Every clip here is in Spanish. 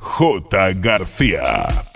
J. García.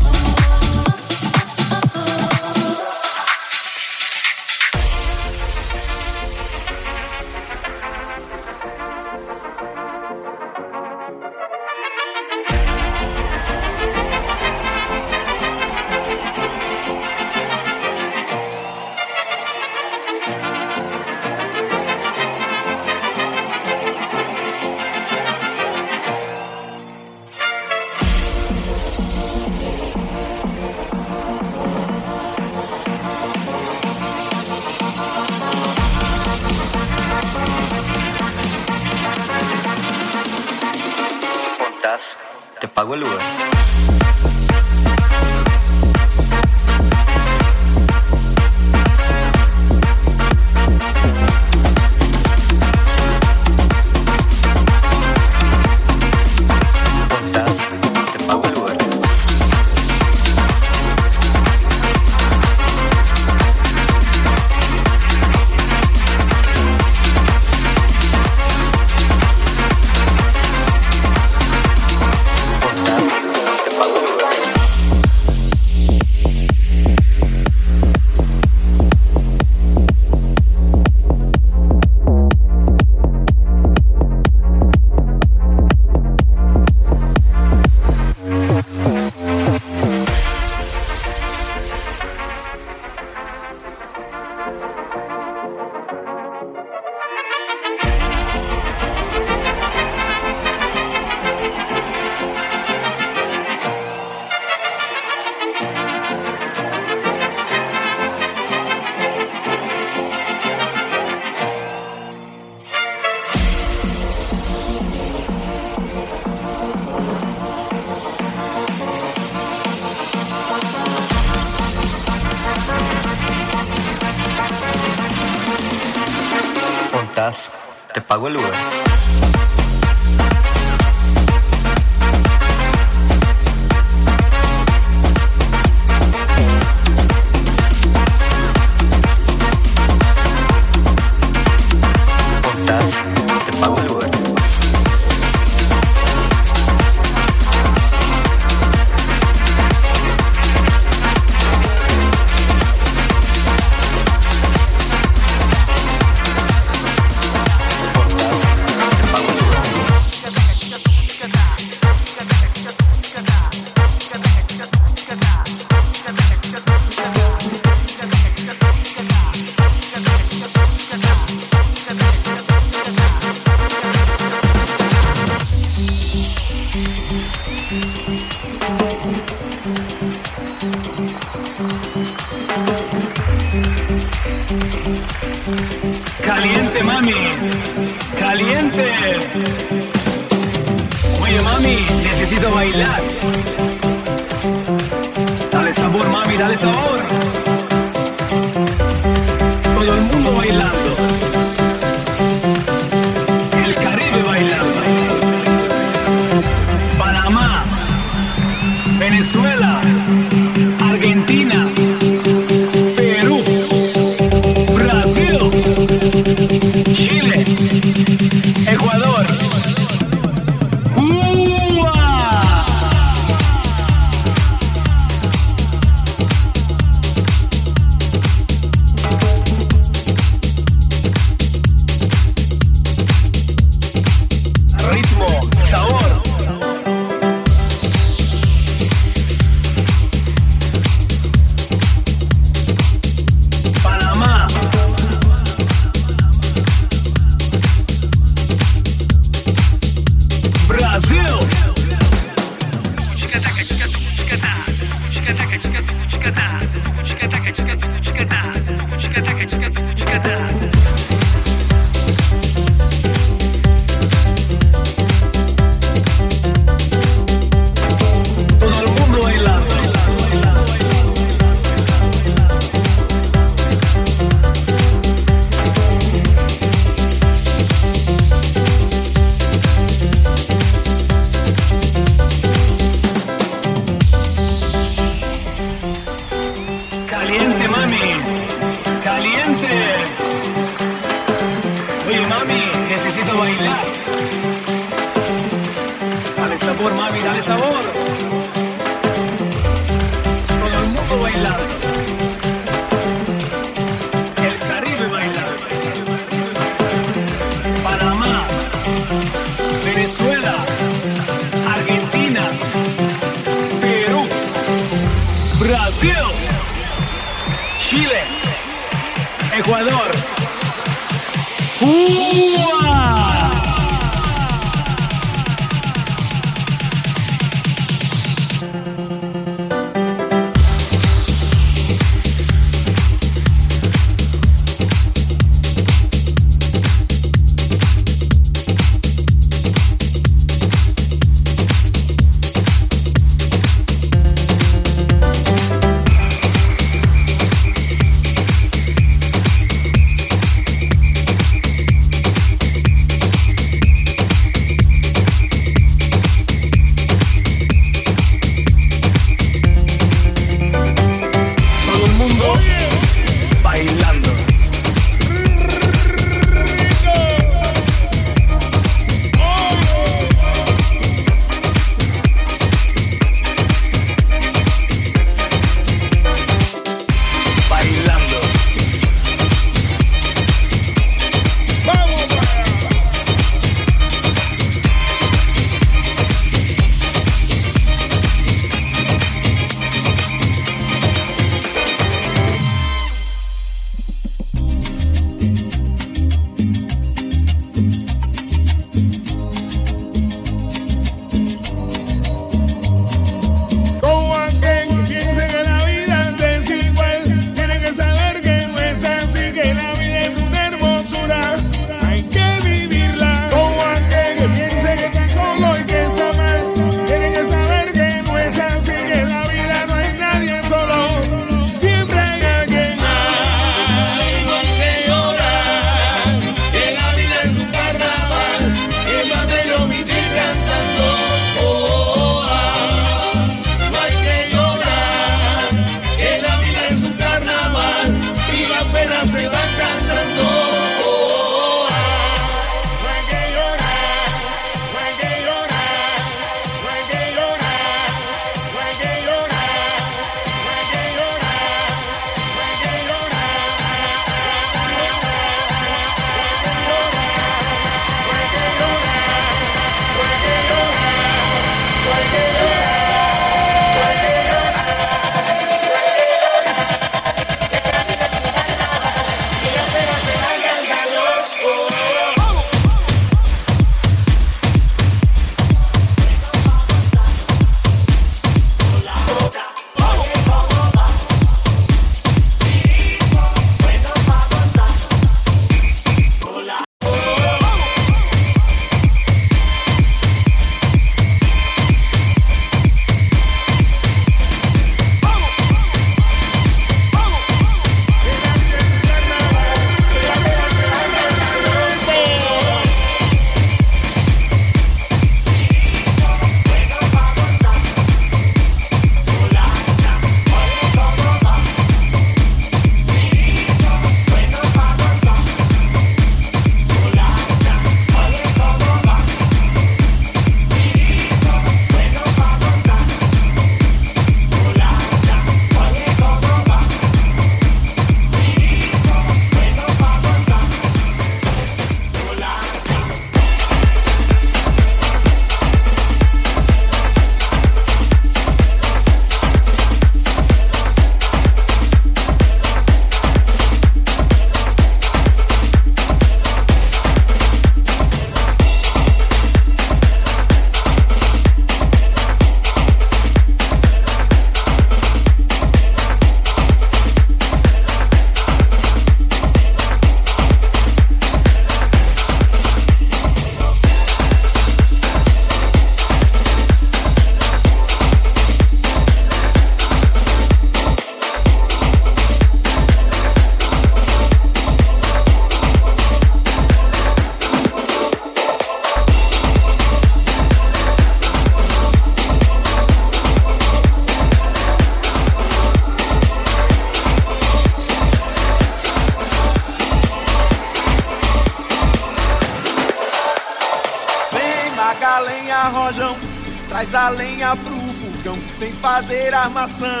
nação.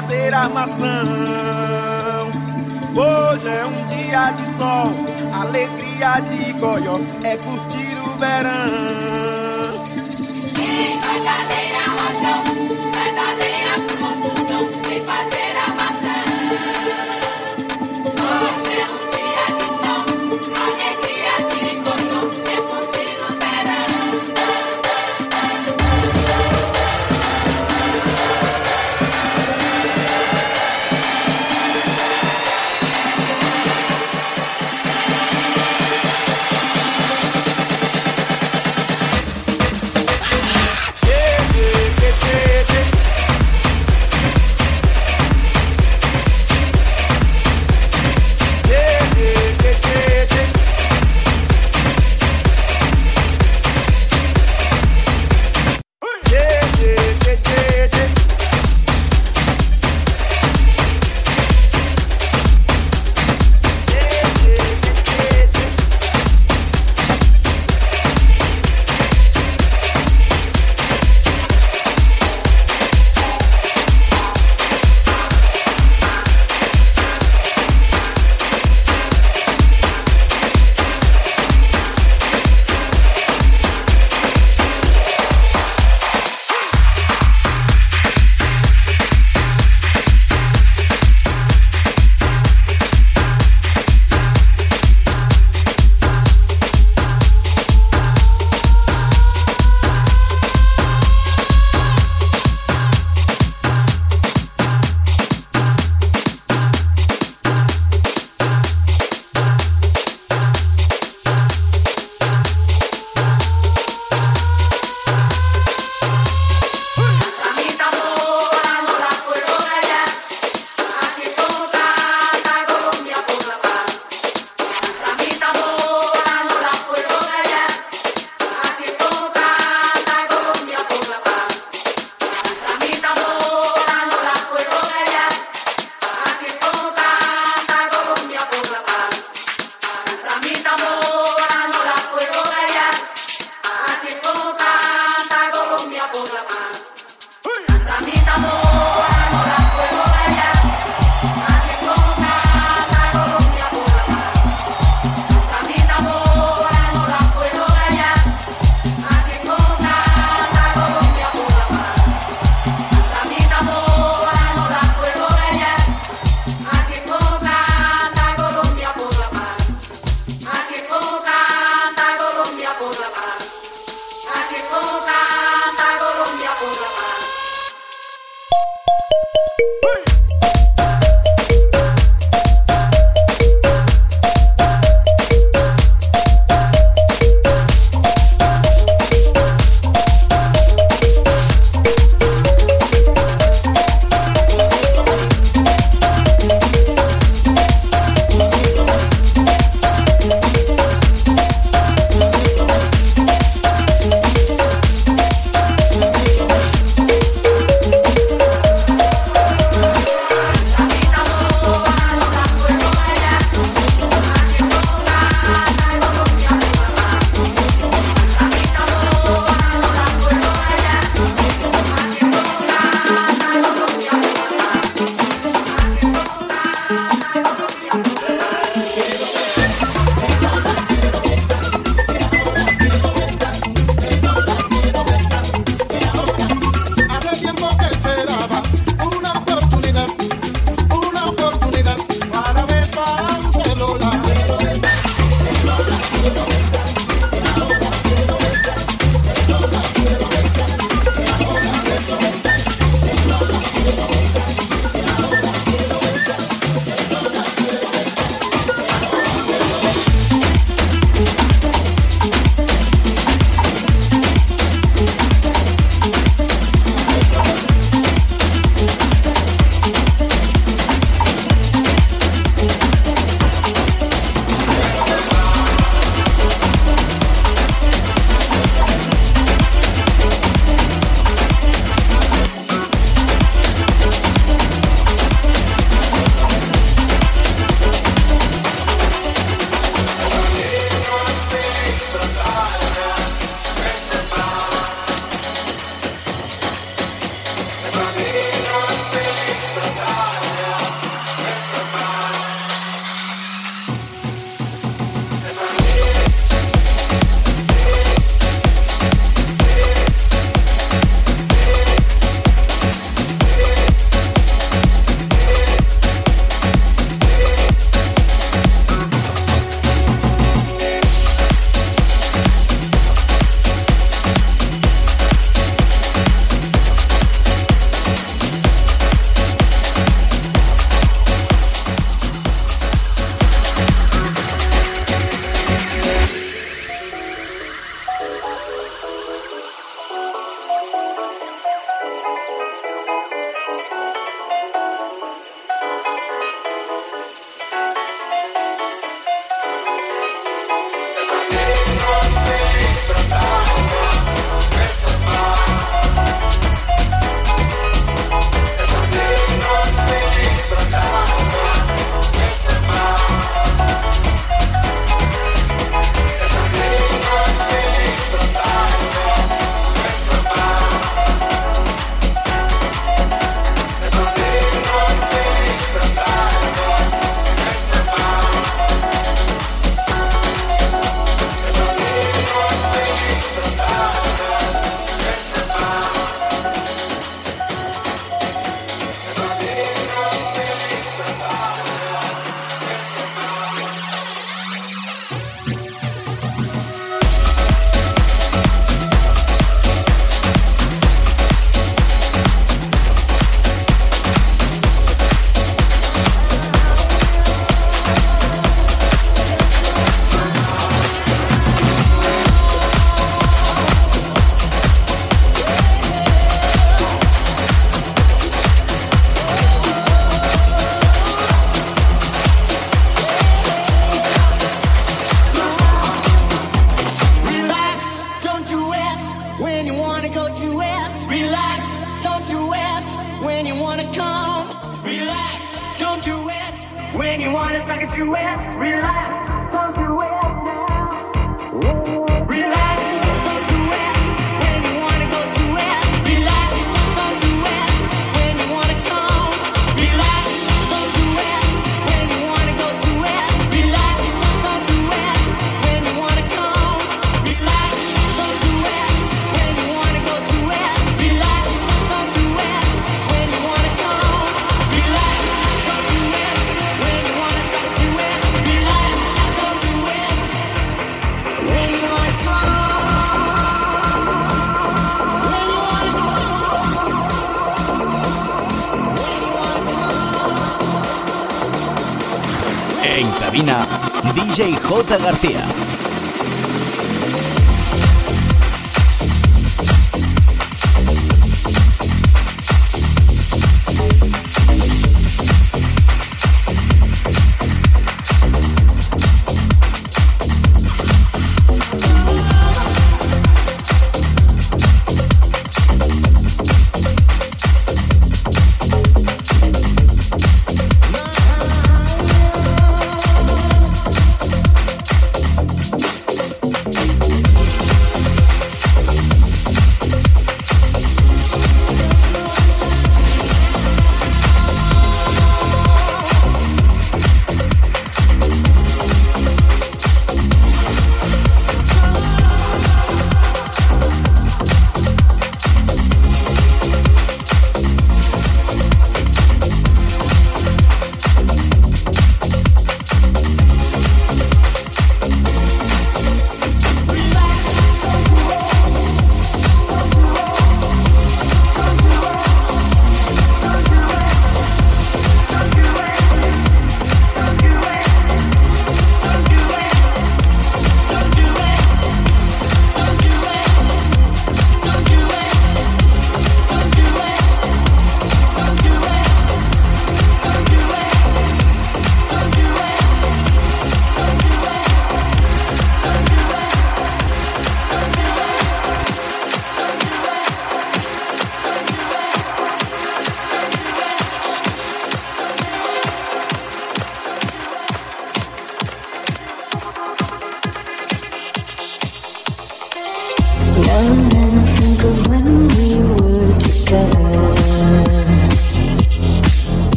fazer armação. Hoje é um dia de sol, alegria de goió, é curtir o verão.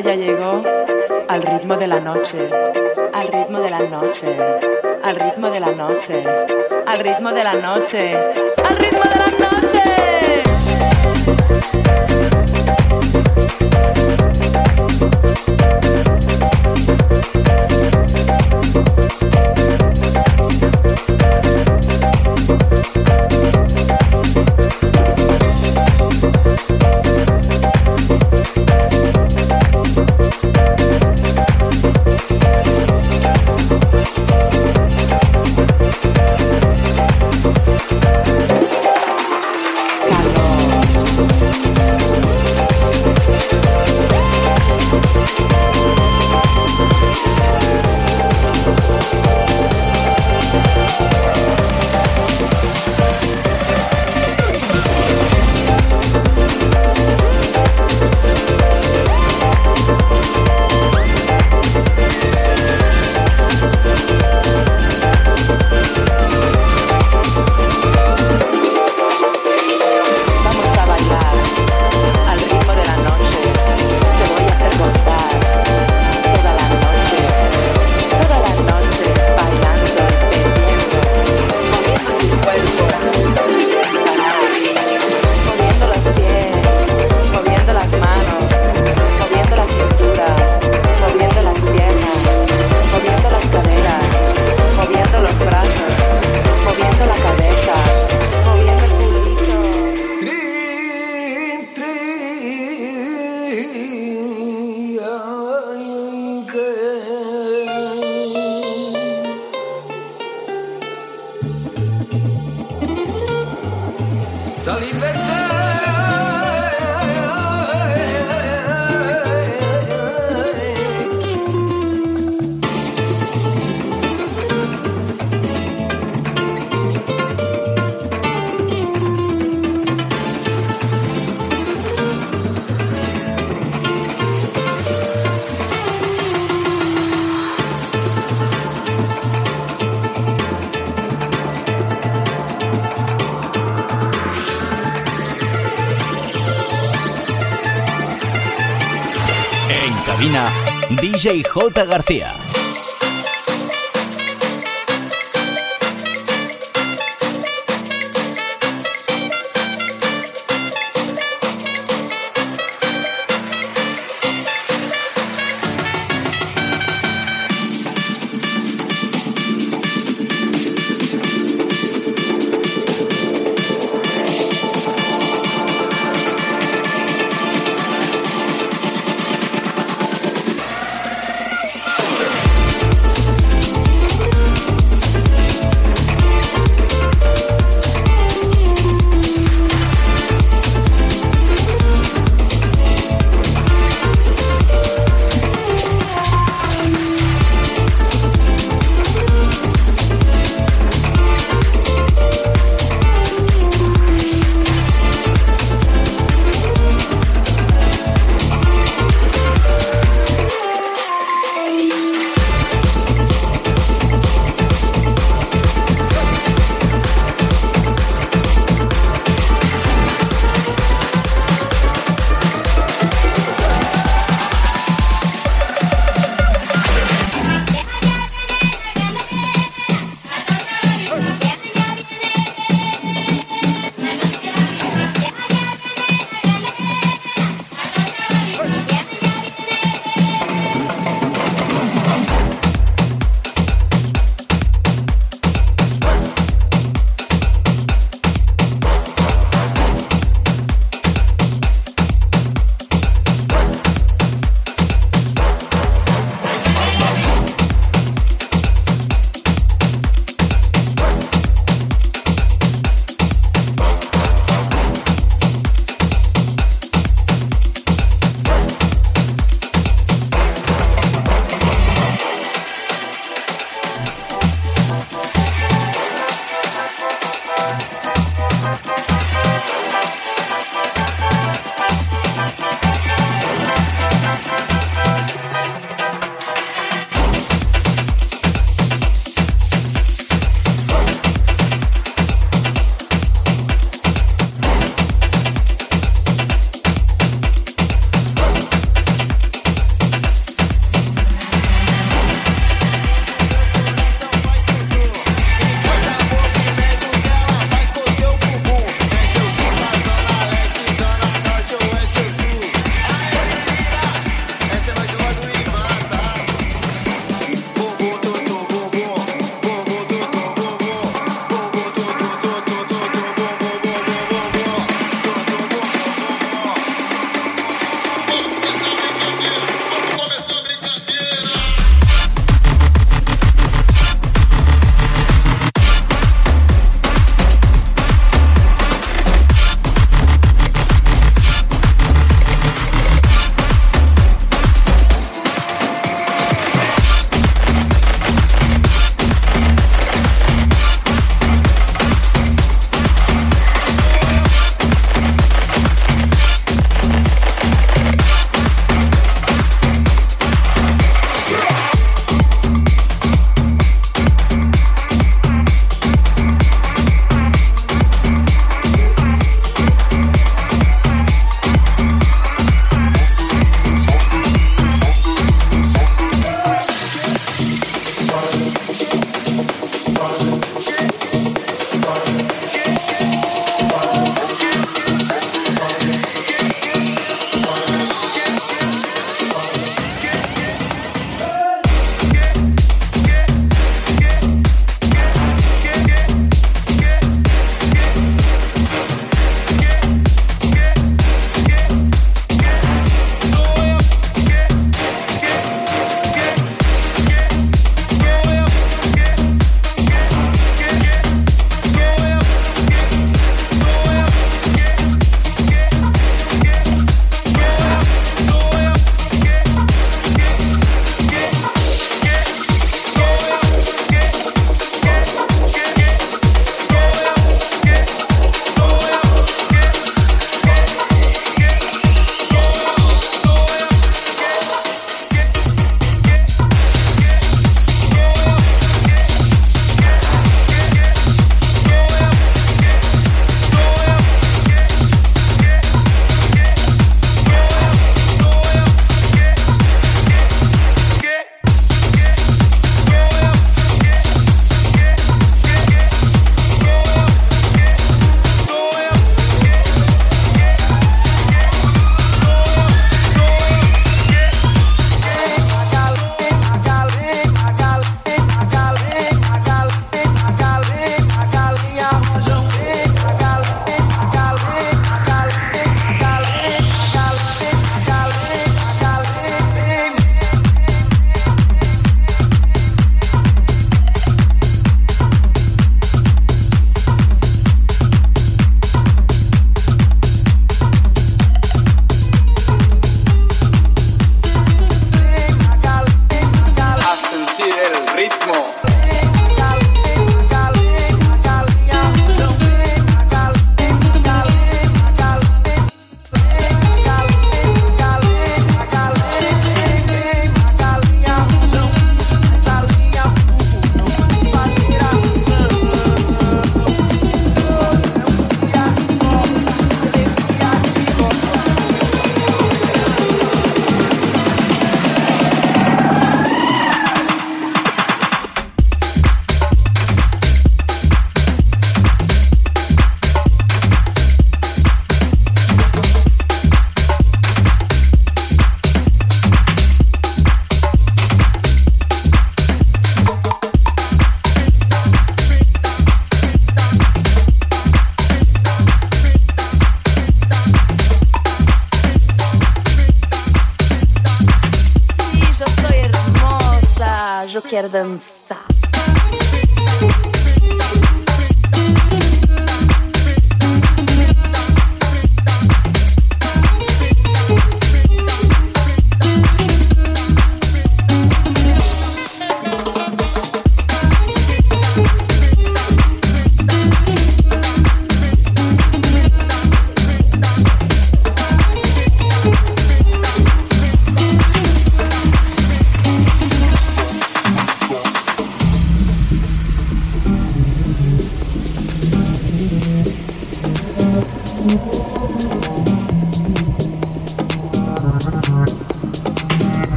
Ya llegó al ritmo de la noche, al ritmo de la noche, al ritmo de la noche, al ritmo de la noche, al ritmo de la noche. Cabina, DJ J. García.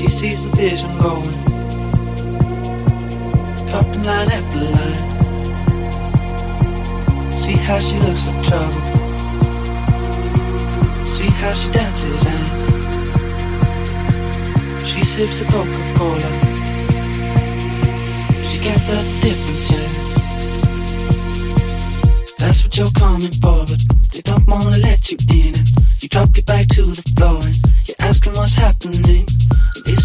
she sees the vision going. Dropping line after line. See how she looks like trouble. See how she dances and she sips a Coca Cola. She can't the difference. That's what you're coming for, but they don't wanna let you in. You drop your back to the floor and you're asking what's happening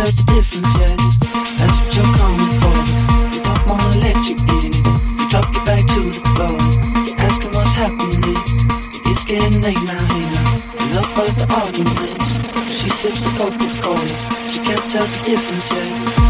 tell the difference yet. That's what you're coming for, they don't wanna let you in. You drop your back to the floor you're asking what's happening. It's getting late now, now. Enough of the arguments. She sips the Coca-Cola, she can't tell the difference yet.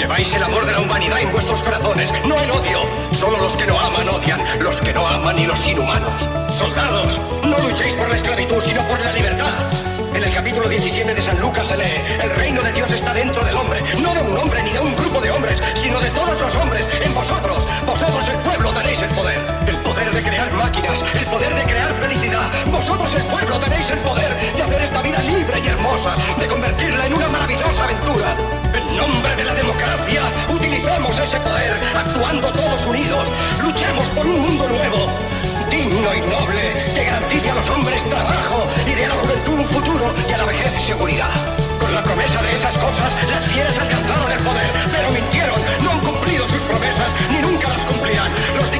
Lleváis el amor de la humanidad en vuestros corazones, no el odio. Solo los que no aman odian, los que no aman y los inhumanos. Soldados, no luchéis por la esclavitud, sino por la libertad. En el capítulo 17 de San Lucas se lee, el reino de Dios está dentro del hombre, no de un hombre ni de un grupo de hombres, sino de todos los hombres, en vosotros. Vosotros el pueblo tenéis el poder, el poder de crear máquinas, el poder de crear felicidad. Vosotros el pueblo tenéis el poder de hacer esta vida libre y hermosa, de convertirla en una maravillosa aventura. Nombre de la democracia, utilicemos ese poder, actuando todos unidos. Luchemos por un mundo nuevo, digno y noble, que garantice a los hombres trabajo y de la juventud un futuro y a la vejez seguridad. Con la promesa de esas cosas, las fieras alcanzaron el poder, pero mintieron, no han cumplido sus promesas, ni nunca las cumplirán. Los